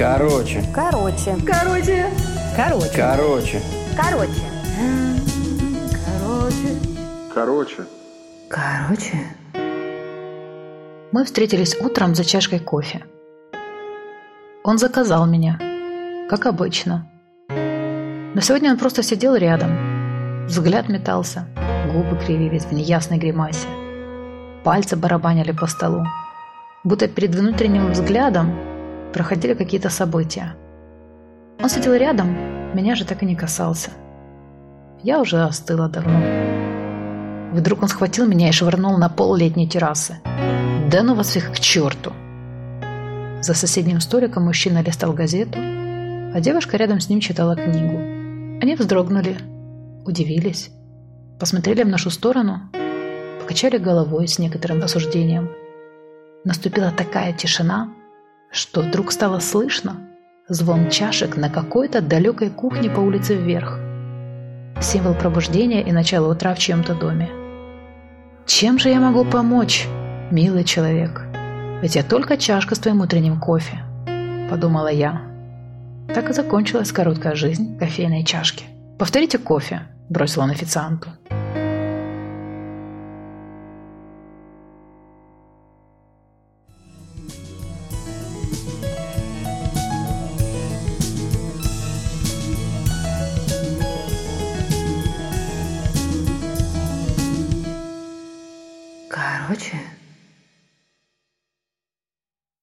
Короче. Короче. Короче. Короче. Короче. Короче. Короче. Короче. Мы встретились утром за чашкой кофе. Он заказал меня, как обычно. Но сегодня он просто сидел рядом. Взгляд метался, губы кривились в неясной гримасе. Пальцы барабанили по столу. Будто перед внутренним взглядом проходили какие-то события. Он сидел рядом, меня же так и не касался. Я уже остыла давно. Вдруг он схватил меня и швырнул на пол летней террасы. Да ну вас всех к черту! За соседним столиком мужчина листал газету, а девушка рядом с ним читала книгу. Они вздрогнули, удивились, посмотрели в нашу сторону, покачали головой с некоторым осуждением. Наступила такая тишина, что вдруг стало слышно звон чашек на какой-то далекой кухне по улице вверх. Символ пробуждения и начала утра в чьем-то доме. Чем же я могу помочь, милый человек? Ведь я только чашка с твоим утренним кофе, подумала я. Так и закончилась короткая жизнь кофейной чашки. Повторите кофе, бросил он официанту. Короче.